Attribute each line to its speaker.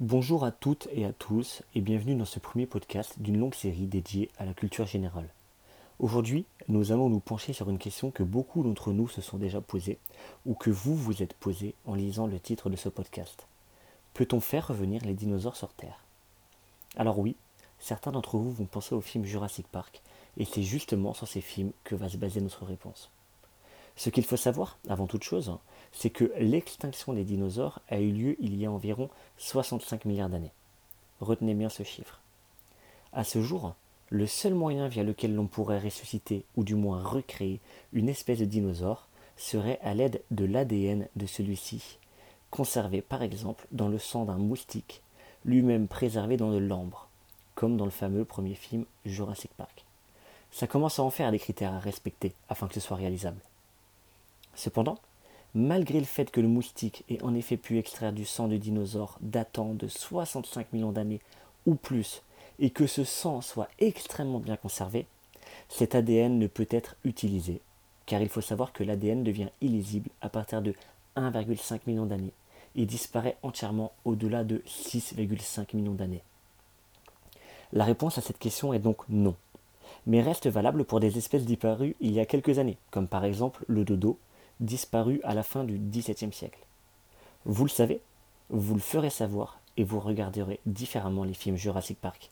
Speaker 1: Bonjour à toutes et à tous et bienvenue dans ce premier podcast d'une longue série dédiée à la culture générale. Aujourd'hui, nous allons nous pencher sur une question que beaucoup d'entre nous se sont déjà posée ou que vous vous êtes posée en lisant le titre de ce podcast. Peut-on faire revenir les dinosaures sur Terre? Alors oui, certains d'entre vous vont penser au film Jurassic Park et c'est justement sur ces films que va se baser notre réponse. Ce qu'il faut savoir, avant toute chose, c'est que l'extinction des dinosaures a eu lieu il y a environ 65 milliards d'années. Retenez bien ce chiffre. À ce jour, le seul moyen via lequel l'on pourrait ressusciter ou du moins recréer une espèce de dinosaure serait à l'aide de l'ADN de celui-ci, conservé par exemple dans le sang d'un moustique, lui-même préservé dans de l'ambre, comme dans le fameux premier film Jurassic Park. Ça commence à en faire des critères à respecter afin que ce soit réalisable. Cependant, malgré le fait que le moustique ait en effet pu extraire du sang de dinosaures datant de 65 millions d'années ou plus, et que ce sang soit extrêmement bien conservé, cet ADN ne peut être utilisé, car il faut savoir que l'ADN devient illisible à partir de 1,5 million d'années et disparaît entièrement au-delà de 6,5 millions d'années. La réponse à cette question est donc non, mais reste valable pour des espèces disparues il y a quelques années, comme par exemple le dodo disparu à la fin du XVIIe siècle. Vous le savez, vous le ferez savoir et vous regarderez différemment les films Jurassic Park.